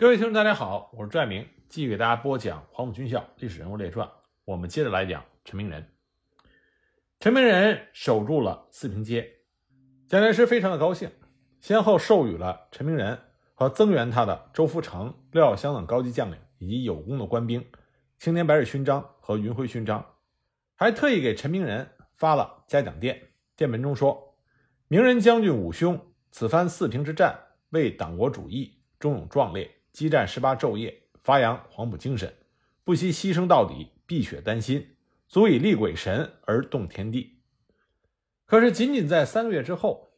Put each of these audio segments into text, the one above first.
各位听众，大家好，我是拽明，继续给大家播讲《黄埔军校历史人物列传》。我们接着来讲陈明仁。陈明仁守住了四平街，蒋介石非常的高兴，先后授予了陈明仁和增援他的周福成、廖耀湘等高级将领以及有功的官兵青年白日勋章和云辉勋章，还特意给陈明仁发了嘉奖电，电文中说：“明仁将军武兄，此番四平之战，为党国主义，忠勇壮烈。”激战十八昼夜，发扬黄埔精神，不惜牺牲到底，碧血丹心，足以立鬼神而动天地。可是，仅仅在三个月之后，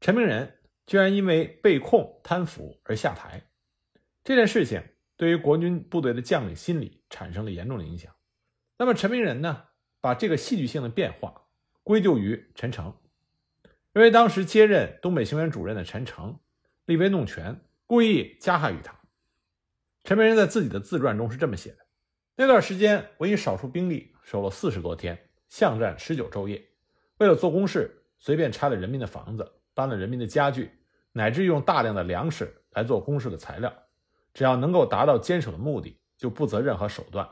陈明仁居然因为被控贪腐而下台。这件事情对于国军部队的将领心理产生了严重的影响。那么，陈明仁呢，把这个戏剧性的变化归咎于陈诚，认为当时接任东北行辕主任的陈诚立威弄权，故意加害于他。陈明仁在自己的自传中是这么写的：那段时间，我以少数兵力守了四十多天，巷战十九昼夜。为了做公事，随便拆了人民的房子，搬了人民的家具，乃至用大量的粮食来做公事的材料。只要能够达到坚守的目的，就不择任何手段。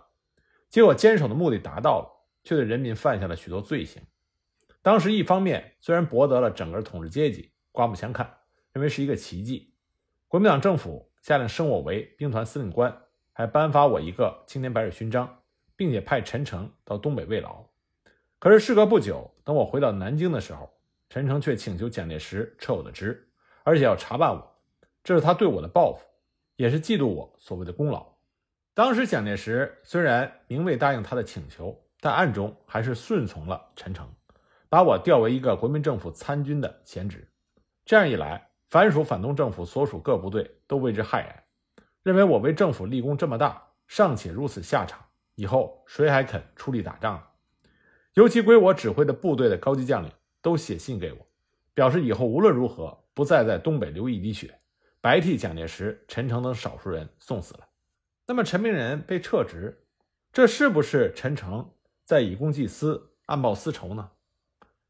结果坚守的目的达到了，却对人民犯下了许多罪行。当时一方面虽然博得了整个统治阶级刮目相看，认为是一个奇迹，国民党政府。下令升我为兵团司令官，还颁发我一个青年白日勋章，并且派陈诚到东北慰劳。可是事隔不久，等我回到南京的时候，陈诚却请求蒋介石撤我的职，而且要查办我。这是他对我的报复，也是嫉妒我所谓的功劳。当时蒋介石虽然明未答应他的请求，但暗中还是顺从了陈诚，把我调为一个国民政府参军的闲职。这样一来。凡属反动政府所属各部队都为之骇然，认为我为政府立功这么大，尚且如此下场，以后谁还肯出力打仗？尤其归我指挥的部队的高级将领都写信给我，表示以后无论如何不再在东北流一滴血，白替蒋介石、陈诚等少数人送死了。那么陈明仁被撤职，这是不是陈诚在以公济私、暗报私仇呢？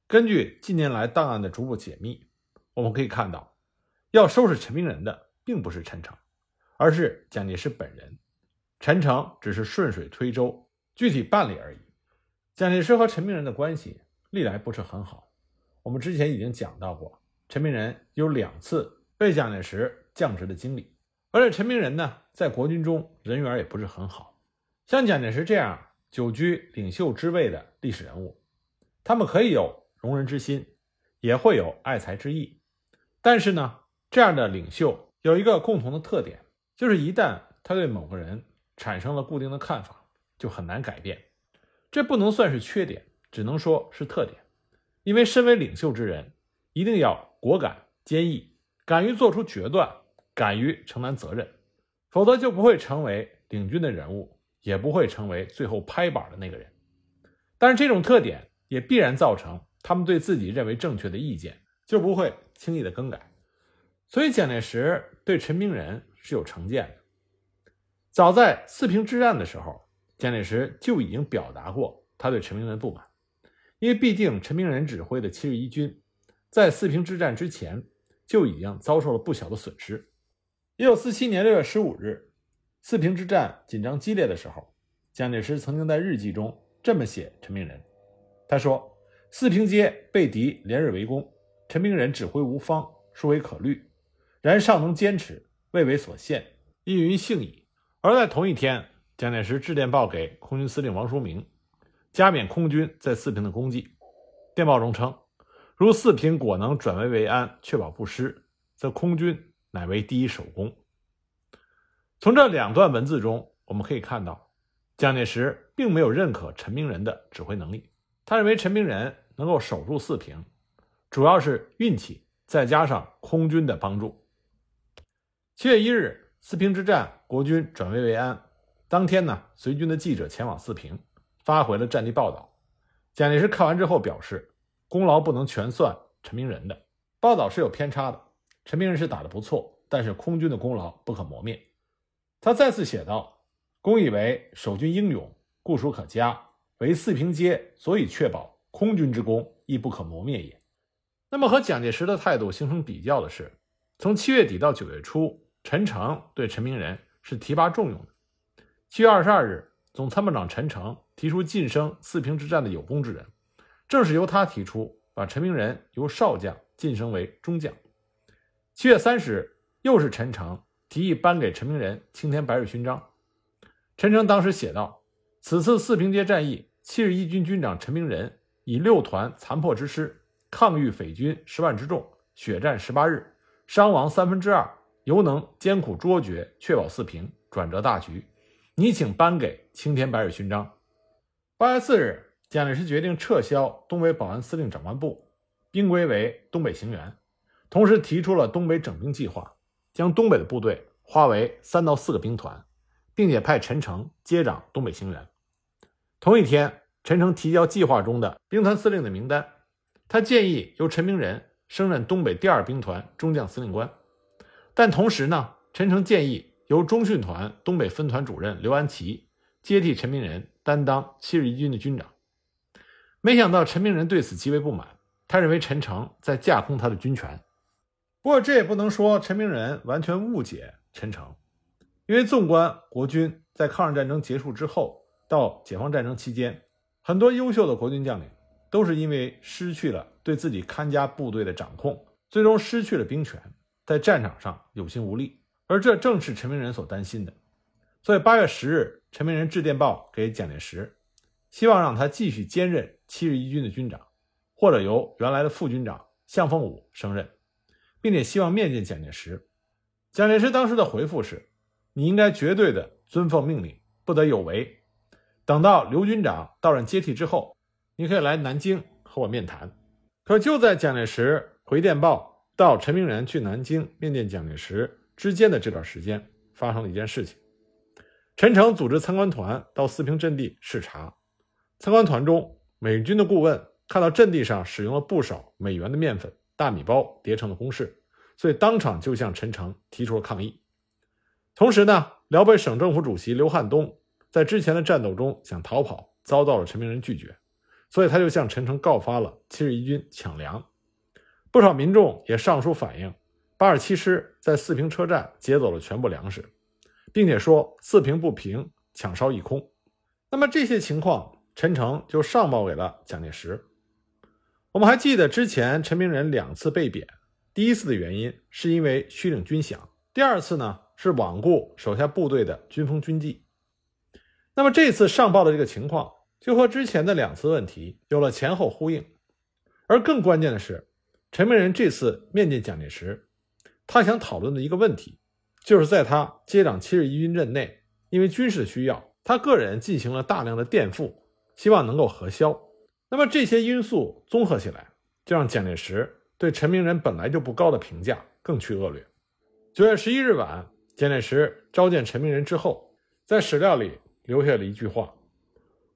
根据近年来档案的逐步解密，我们可以看到。要收拾陈明仁的并不是陈诚，而是蒋介石本人。陈诚只是顺水推舟，具体办理而已。蒋介石和陈明仁的关系历来不是很好。我们之前已经讲到过，陈明仁有两次被蒋介石降职的经历，而且陈明仁呢，在国军中人缘也不是很好。像蒋介石这样久居领袖之位的历史人物，他们可以有容人之心，也会有爱才之意，但是呢。这样的领袖有一个共同的特点，就是一旦他对某个人产生了固定的看法，就很难改变。这不能算是缺点，只能说是特点。因为身为领袖之人，一定要果敢、坚毅，敢于做出决断，敢于承担责任，否则就不会成为领军的人物，也不会成为最后拍板的那个人。但是这种特点也必然造成他们对自己认为正确的意见就不会轻易的更改。所以蒋介石对陈明仁是有成见的。早在四平之战的时候，蒋介石就已经表达过他对陈明仁不满，因为毕竟陈明仁指挥的七十一军在四平之战之前就已经遭受了不小的损失。一九四七年六月十五日，四平之战紧张激烈的时候，蒋介石曾经在日记中这么写陈明仁：他说，四平街被敌连日围攻，陈明仁指挥无方，殊为可虑。然尚能坚持，未为所限，亦云幸矣。而在同一天，蒋介石致电报给空军司令王叔明，加冕空军在四平的功绩。电报中称，如四平果能转危为安，确保不失，则空军乃为第一首功。从这两段文字中，我们可以看到，蒋介石并没有认可陈明仁的指挥能力。他认为陈明仁能够守住四平，主要是运气，再加上空军的帮助。七月一日，四平之战，国军转危为安。当天呢，随军的记者前往四平，发回了战地报道。蒋介石看完之后表示，功劳不能全算陈明仁的，报道是有偏差的。陈明仁是打得不错，但是空军的功劳不可磨灭。他再次写道：“公以为守军英勇，固属可嘉，为四平街所以确保空军之功，亦不可磨灭也。”那么和蒋介石的态度形成比较的是，从七月底到九月初。陈诚对陈明仁是提拔重用的。七月二十二日，总参谋长陈诚提出晋升四平之战的有功之人，正是由他提出把陈明仁由少将晋升为中将。七月三十日，又是陈诚提议颁给陈明仁青天白日勋章。陈诚当时写道：“此次四平街战役，七十一军军长陈明仁以六团残破之师抗御匪军十万之众，血战十八日，伤亡三分之二。”犹能艰苦卓绝，确保四平，转折大局。你请颁给青天白日勋章。八月四日，蒋介石决定撤销东北保安司令长官部，兵归为东北行辕，同时提出了东北整兵计划，将东北的部队划为三到四个兵团，并且派陈诚接掌东北行辕。同一天，陈诚提交计划中的兵团司令的名单，他建议由陈明仁升任东北第二兵团中将司令官。但同时呢，陈诚建议由中训团东北分团主任刘安琪接替陈明仁担当七十一军的军长。没想到陈明仁对此极为不满，他认为陈诚在架空他的军权。不过这也不能说陈明仁完全误解陈诚，因为纵观国军在抗日战争结束之后到解放战争期间，很多优秀的国军将领都是因为失去了对自己看家部队的掌控，最终失去了兵权。在战场上有心无力，而这正是陈明仁所担心的。所以八月十日，陈明仁致电报给蒋介石，希望让他继续兼任七十一军的军长，或者由原来的副军长向凤武升任，并且希望面见蒋介石。蒋介石当时的回复是：“你应该绝对的遵奉命令，不得有违。等到刘军长到任接替之后，你可以来南京和我面谈。”可就在蒋介石回电报。到陈明仁去南京面见蒋介石之间的这段时间，发生了一件事情。陈诚组织参观团到四平阵地视察，参观团中美军的顾问看到阵地上使用了不少美元的面粉、大米包叠成的公式，所以当场就向陈诚提出了抗议。同时呢，辽北省政府主席刘汉东在之前的战斗中想逃跑，遭到了陈明仁拒绝，所以他就向陈诚告发了七十一军抢粮。不少民众也上书反映，八十七师在四平车站劫走了全部粮食，并且说四平不平，抢烧一空。那么这些情况，陈诚就上报给了蒋介石。我们还记得之前陈明仁两次被贬，第一次的原因是因为虚领军饷，第二次呢是罔顾手下部队的军风军纪。那么这次上报的这个情况，就和之前的两次问题有了前后呼应，而更关键的是。陈明仁这次面见蒋介石，他想讨论的一个问题，就是在他接掌七十一军任内，因为军事的需要，他个人进行了大量的垫付，希望能够核销。那么这些因素综合起来，就让蒋介石对陈明仁本来就不高的评价更趋恶劣。九月十一日晚，蒋介石召见陈明仁之后，在史料里留下了一句话：“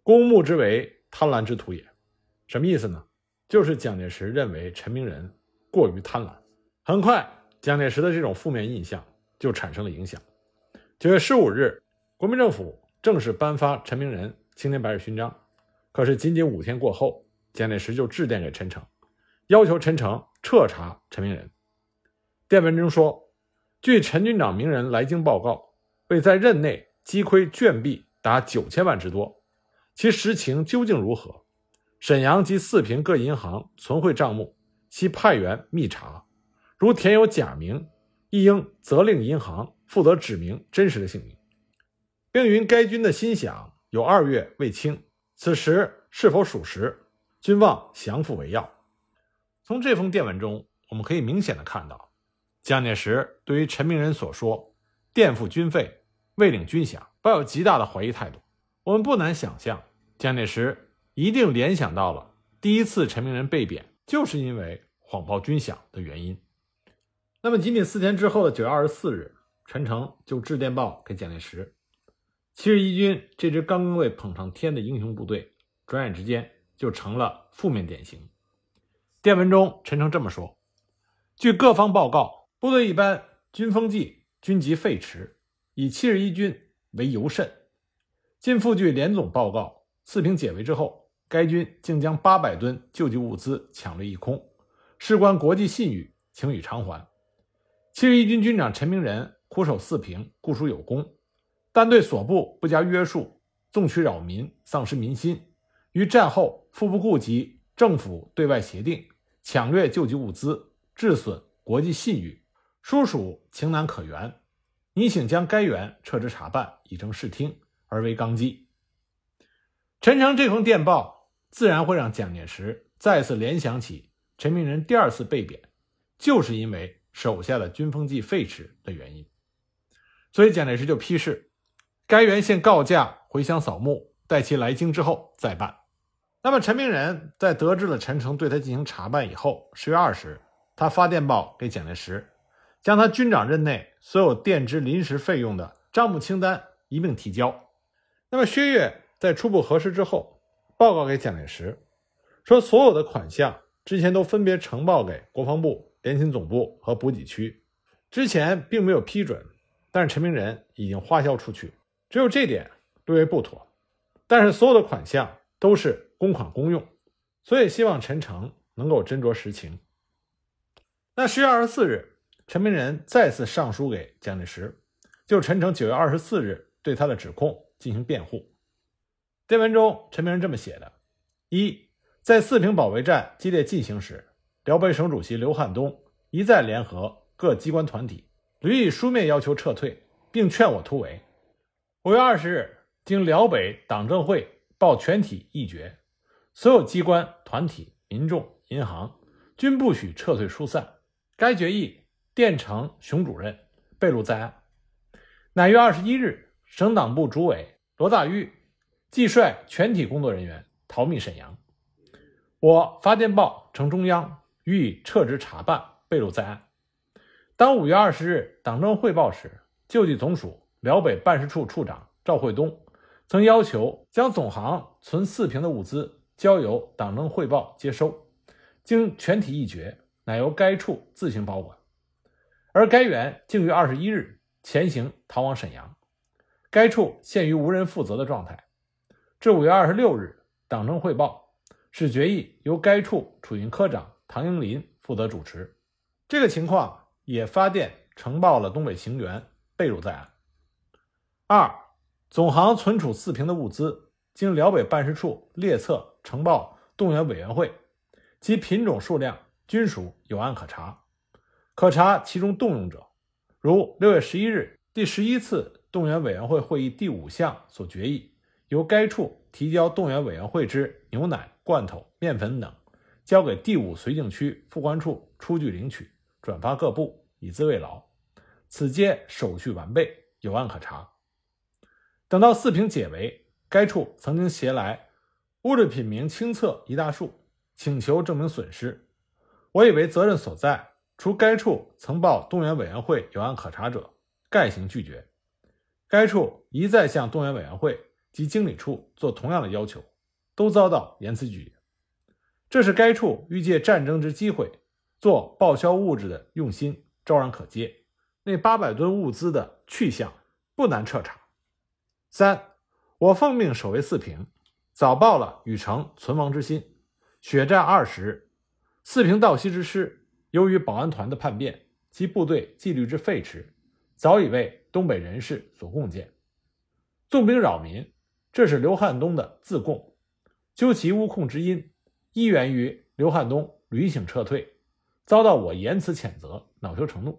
公墓之为贪婪之徒也。”什么意思呢？就是蒋介石认为陈明仁过于贪婪，很快蒋介石的这种负面印象就产生了影响。九月十五日，国民政府正式颁发陈明仁青天白日勋章。可是仅仅五天过后，蒋介石就致电给陈诚，要求陈诚彻查陈明仁。电文中说：“据陈军长明仁来京报告，为在任内击溃卷币达九千万之多，其实情究竟如何？”沈阳及四平各银行存汇账目，其派员密查，如填有假名，亦应责令银行负责指明真实的姓名，并云该军的薪饷有二月未清，此时是否属实，均望降复为要。从这封电文中，我们可以明显的看到，蒋介石对于陈明仁所说垫付军费、未领军饷，抱有极大的怀疑态度。我们不难想象，蒋介石。一定联想到了第一次陈明仁被贬，就是因为谎报军饷的原因。那么，仅仅四天之后的九月二十四日，陈诚就致电报给蒋介石：七十一军这支刚刚被捧上天的英雄部队，转眼之间就成了负面典型。电文中，陈诚这么说：据各方报告，部队一般军风纪军籍废弛，以七十一军为尤甚。近附据连总报告，四平解围之后。该军竟将八百吨救济物资抢了一空，事关国际信誉，请予偿还。七十一军军长陈明仁苦守四平，固属有功，但对所部不加约束，纵取扰民，丧失民心。于战后复不顾及政府对外协定，抢掠救济物资，致损国际信誉，殊属情难可原。你请将该员撤职查办，以正视听，而为纲纪。陈诚这封电报，自然会让蒋介石再次联想起陈明仁第二次被贬，就是因为手下的军风纪废弛的原因。所以蒋介石就批示，该员先告假回乡扫墓，待其来京之后再办。那么，陈明仁在得知了陈诚对他进行查办以后，十月二十日，他发电报给蒋介石，将他军长任内所有垫支临时费用的账目清单一并提交。那么，薛岳在初步核实之后，报告给蒋介石，说所有的款项之前都分别呈报给国防部、联勤总部和补给区，之前并没有批准，但是陈明仁已经花销出去，只有这点略为不妥。但是所有的款项都是。公款公用，所以希望陈诚能够斟酌实情。那十月二十四日，陈明仁再次上书给蒋介石，就陈诚九月二十四日对他的指控进行辩护。电文中，陈明仁这么写的：一，在四平保卫战激烈进行时，辽北省主席刘汉东一再联合各机关团体，屡以书面要求撤退，并劝我突围。五月二十日，经辽北党政会报全体议决。所有机关、团体、民众、银行均不许撤退疏散。该决议电呈熊主任，备录在案。乃月二十一日，省党部主委罗大玉即率全体工作人员逃命沈阳。我发电报呈中央，予以撤职查办，备录在案。当五月二十日党政汇报时，救济总署辽北办事处处长赵惠东曾要求将总行存四平的物资。交由党政汇报接收，经全体议决，乃由该处自行保管。而该员竟于二十一日潜行逃往沈阳，该处陷于无人负责的状态。至五月二十六日，党政汇报使决议由该处储运科长唐英林负责主持。这个情况也发电呈报了东北行员，备录在案。二，总行存储四平的物资，经辽北办事处列册。呈报动员委员会，其品种数量均属有案可查，可查其中动用者，如六月十一日第十一次动员委员会会议第五项所决议，由该处提交动员委员会之牛奶、罐头、面粉等，交给第五绥靖区副官处出具领取，转发各部以资慰劳，此皆手续完备，有案可查。等到四平解围，该处曾经携来。物质品名清册一大束，请求证明损失。我以为责任所在，除该处曾报动员委员会有案可查者，概行拒绝。该处一再向动员委员会及经理处做同样的要求，都遭到严词拒绝。这是该处欲借战争之机会做报销物质的用心，昭然可揭。那八百吨物资的去向不难彻查。三，我奉命守卫四平。早报了禹城存亡之心。血战二十日，四平道西之师，由于保安团的叛变，及部队纪律之废弛，早已为东北人士所共建。纵兵扰民，这是刘汉东的自供。究其诬控之因，一源于刘汉东屡请撤退，遭到我严词谴责，恼羞成怒；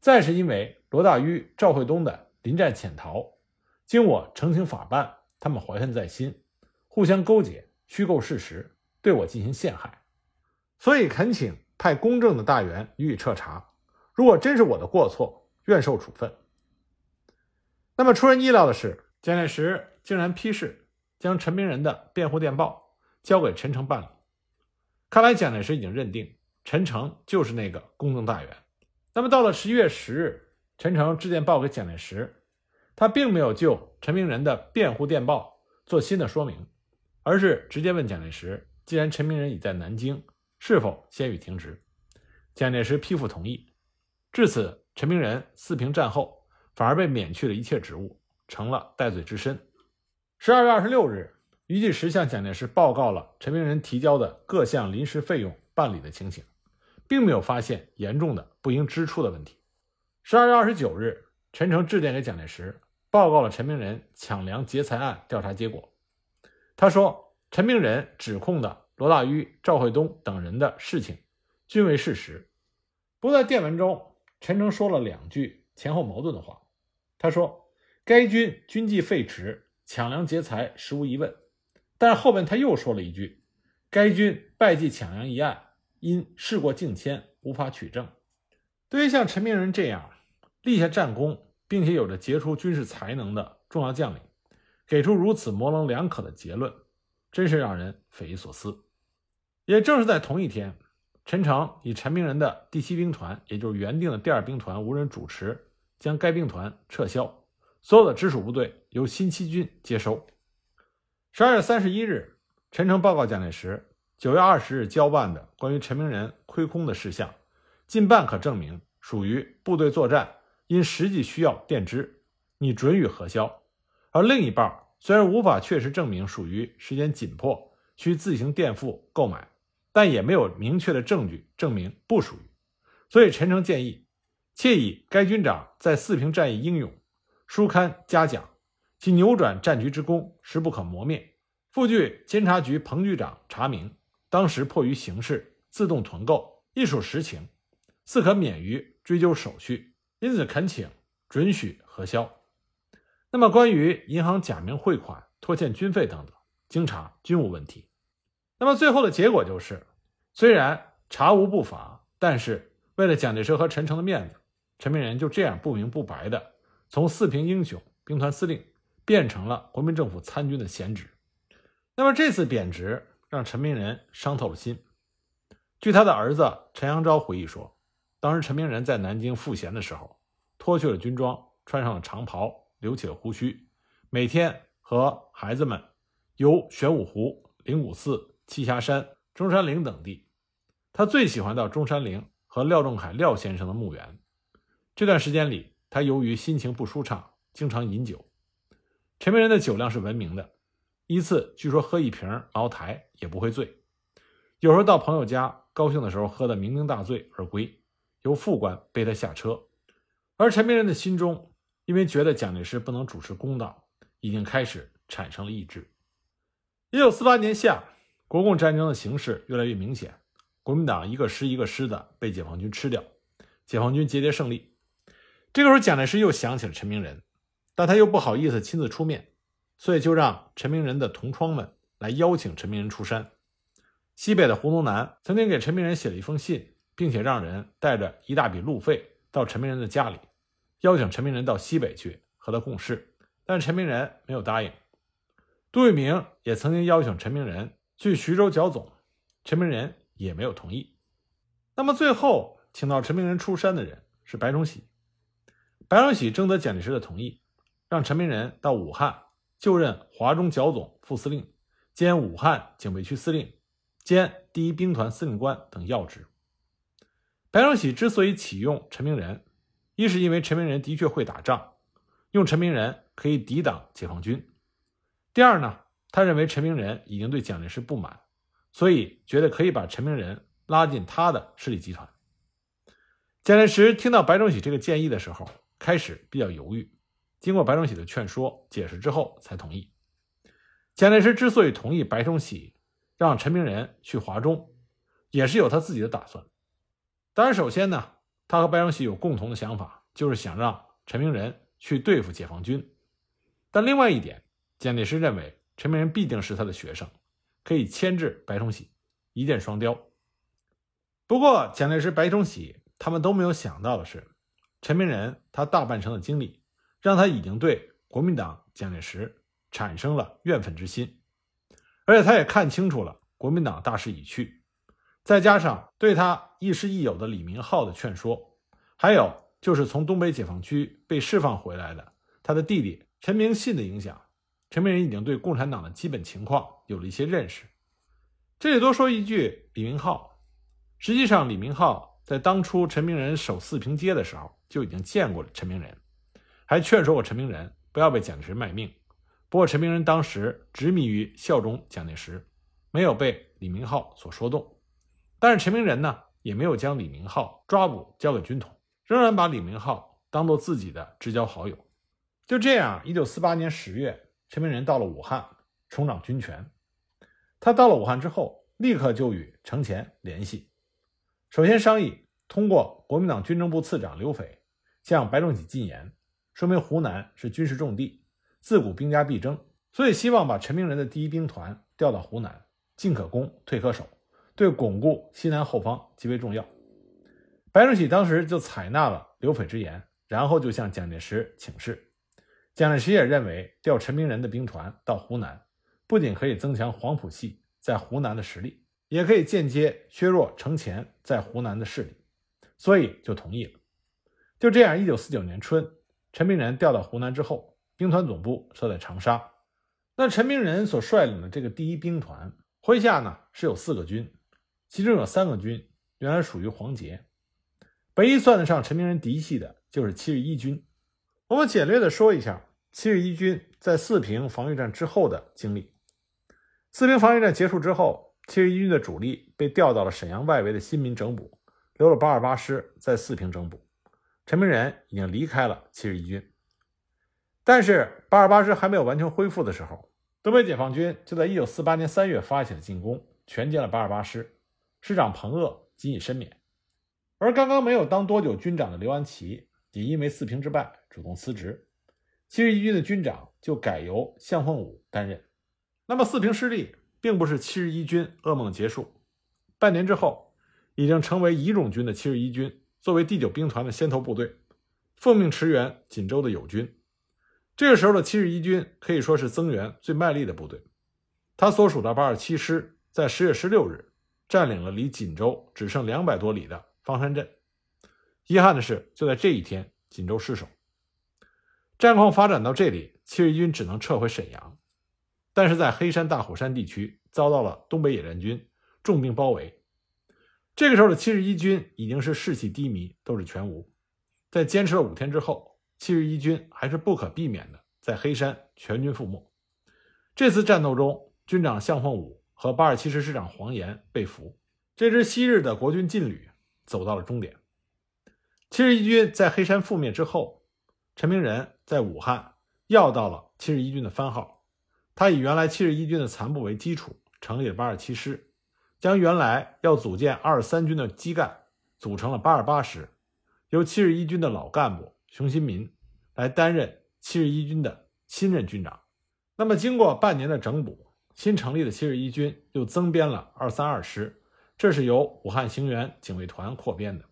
再是因为罗大圩、赵惠东的临战潜逃，经我澄清法办，他们怀恨在心。互相勾结，虚构事实，对我进行陷害，所以恳请派公正的大员予以彻查。如果真是我的过错，愿受处分。那么出人意料的是，蒋介石竟然批示将陈明仁的辩护电报交给陈诚办理。看来蒋介石已经认定陈诚就是那个公正大员。那么到了十一月十日，陈诚致电报给蒋介石，他并没有就陈明仁的辩护电报做新的说明。而是直接问蒋介石：“既然陈明仁已在南京，是否先予停职？”蒋介石批复同意。至此，陈明仁四平战后反而被免去了一切职务，成了戴罪之身。十二月二十六日，余继时向蒋介石报告了陈明仁提交的各项临时费用办理的情形，并没有发现严重的不应支出的问题。十二月二十九日，陈诚致电给蒋介石，报告了陈明仁抢粮劫财案调查结果。他说，陈明仁指控的罗大圩、赵惠东等人的事情均为事实。不过在电文中，陈诚说了两句前后矛盾的话。他说：“该军军纪废弛，抢粮劫财实无疑问。”但是后面他又说了一句：“该军败绩抢粮一案，因事过境迁，无法取证。”对于像陈明仁这样立下战功，并且有着杰出军事才能的重要将领，给出如此模棱两可的结论，真是让人匪夷所思。也正是在同一天，陈诚以陈明仁的第七兵团，也就是原定的第二兵团无人主持，将该兵团撤销，所有的直属部队由新七军接收。十二月三十一日，陈诚报告蒋介石，九月二十日交办的关于陈明仁亏空的事项，近半可证明属于部队作战因实际需要垫支，你准予核销；而另一半虽然无法确实证明属于时间紧迫，需自行垫付购买。但也没有明确的证据证明不属于，所以陈诚建议，窃以该军长在四平战役英勇，书刊嘉奖，其扭转战局之功实不可磨灭。副据监察局彭局长查明，当时迫于形势自动囤购，亦属实情，似可免于追究手续，因此恳请准许核销。那么关于银行假名汇款、拖欠军费等等，经查均无问题。那么最后的结果就是，虽然查无不法，但是为了蒋介石和陈诚的面子，陈明仁就这样不明不白的从四平英雄兵团司令变成了国民政府参军的闲职。那么这次贬值让陈明仁伤透了心。据他的儿子陈阳昭回忆说，当时陈明仁在南京赋闲的时候，脱去了军装，穿上了长袍，留起了胡须，每天和孩子们游玄武湖、灵谷寺。栖霞山、中山陵等地，他最喜欢到中山陵和廖仲恺廖先生的墓园。这段时间里，他由于心情不舒畅，经常饮酒。陈明仁的酒量是闻名的，一次据说喝一瓶茅台也不会醉。有时候到朋友家高兴的时候，喝得酩酊大醉而归，由副官背他下车。而陈明仁的心中，因为觉得蒋介石不能主持公道，已经开始产生了意志。一九四八年夏。国共战争的形势越来越明显，国民党一个师一个师的被解放军吃掉，解放军节节胜利。这个时候，蒋介石又想起了陈明仁，但他又不好意思亲自出面，所以就让陈明仁的同窗们来邀请陈明仁出山。西北的胡宗南曾经给陈明仁写了一封信，并且让人带着一大笔路费到陈明仁的家里，邀请陈明仁到西北去和他共事，但陈明仁没有答应。杜聿明也曾经邀请陈明仁。去徐州剿总，陈明仁也没有同意。那么最后请到陈明仁出山的人是白崇禧。白崇禧征得蒋介石的同意，让陈明仁到武汉就任华中剿总副司令，兼武汉警备区司令，兼第一兵团司令官等要职。白崇禧之所以启用陈明仁，一是因为陈明仁的确会打仗，用陈明仁可以抵挡解放军；第二呢。他认为陈明仁已经对蒋介石不满，所以觉得可以把陈明仁拉进他的势力集团。蒋介石听到白崇禧这个建议的时候，开始比较犹豫，经过白崇禧的劝说、解释之后才同意。蒋介石之所以同意白崇禧让陈明仁去华中，也是有他自己的打算。当然，首先呢，他和白崇禧有共同的想法，就是想让陈明仁去对付解放军。但另外一点，蒋介石认为。陈明仁必定是他的学生，可以牵制白崇禧，一箭双雕。不过，蒋介石、白崇禧他们都没有想到的是，陈明仁他大半生的经历，让他已经对国民党、蒋介石产生了怨愤之心，而且他也看清楚了国民党大势已去，再加上对他亦师亦友的李明浩的劝说，还有就是从东北解放区被释放回来的他的弟弟陈明信的影响。陈明仁已经对共产党的基本情况有了一些认识。这里多说一句，李明浩，实际上李明浩在当初陈明仁守四平街的时候就已经见过了陈明仁，还劝说过陈明仁不要被蒋介石卖命。不过陈明仁当时执迷于效忠蒋介石，没有被李明浩所说动。但是陈明仁呢，也没有将李明浩抓捕交给军统，仍然把李明浩当做自己的至交好友。就这样，一九四八年十月，陈明仁到了武汉，重掌军权。他到了武汉之后，立刻就与程潜联系，首先商议通过国民党军政部次长刘斐向白崇禧进言，说明湖南是军事重地，自古兵家必争，所以希望把陈明仁的第一兵团调到湖南，进可攻，退可守，对巩固西南后方极为重要。白崇禧当时就采纳了刘斐之言，然后就向蒋介石请示。蒋介石也认为，调陈明仁的兵团到湖南，不仅可以增强黄埔系在湖南的实力，也可以间接削弱程潜在湖南的势力，所以就同意了。就这样，一九四九年春，陈明仁调到湖南之后，兵团总部设在长沙。那陈明仁所率领的这个第一兵团麾下呢是有四个军，其中有三个军原来属于黄杰，唯一算得上陈明仁嫡系的就是七十一军。我们简略的说一下七十一军在四平防御战之后的经历。四平防御战结束之后，七十一军的主力被调到了沈阳外围的新民整补，留了八二八师在四平整补。陈明仁已经离开了七十一军，但是八二八师还没有完全恢复的时候，东北解放军就在一九四八年三月发起了进攻，全歼了八二八师，师长彭鄂仅以身免。而刚刚没有当多久军长的刘安琪。也因为四平之败，主动辞职，七十一军的军长就改由向凤武担任。那么四平失利，并不是七十一军噩梦结束。半年之后，已经成为乙种军的七十一军，作为第九兵团的先头部队，奉命驰援锦州的友军。这个时候的七十一军可以说是增援最卖力的部队。他所属的八二七师在十月十六日占领了离锦州只剩两百多里的方山镇。遗憾的是，就在这一天，锦州失守。战况发展到这里，七十一军只能撤回沈阳，但是在黑山大虎山地区遭到了东北野战军重兵包围。这个时候的七十一军已经是士气低迷，斗志全无。在坚持了五天之后，七十一军还是不可避免的在黑山全军覆没。这次战斗中，军长向凤舞和八二七师师长黄岩被俘，这支昔日的国军劲旅走到了终点。七十一军在黑山覆灭之后，陈明仁在武汉要到了七十一军的番号。他以原来七十一军的残部为基础，成立了八二七师，将原来要组建二三军的基干组成了八二八师，由七十一军的老干部熊新民来担任七十一军的新任军长。那么，经过半年的整补，新成立的七十一军又增编了二三二师，这是由武汉行辕警卫团扩编的。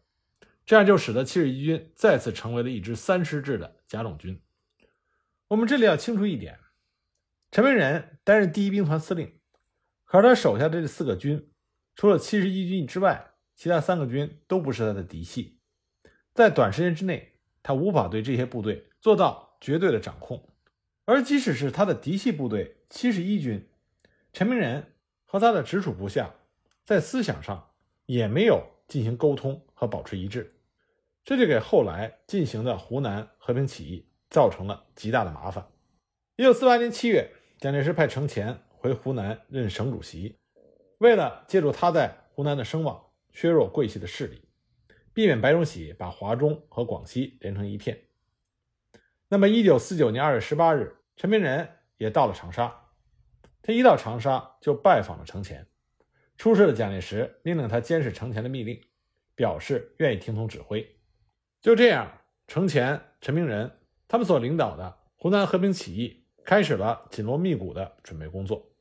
这样就使得七十一军再次成为了一支三师制的甲种军。我们这里要清楚一点：陈明仁担任第一兵团司令，可是他手下的这四个军，除了七十一军之外，其他三个军都不是他的嫡系。在短时间之内，他无法对这些部队做到绝对的掌控。而即使是他的嫡系部队七十一军，陈明仁和他的直属部下在思想上也没有进行沟通和保持一致。这就给后来进行的湖南和平起义造成了极大的麻烦。一九四八年七月，蒋介石派程潜回湖南任省主席，为了借助他在湖南的声望，削弱桂系的势力，避免白崇禧把华中和广西连成一片。那么，一九四九年二月十八日，陈明仁也到了长沙。他一到长沙就拜访了程潜，出示了蒋介石命令他监视程潜的密令，表示愿意听从指挥。就这样，程潜、陈明仁他们所领导的湖南和平起义开始了紧锣密鼓的准备工作。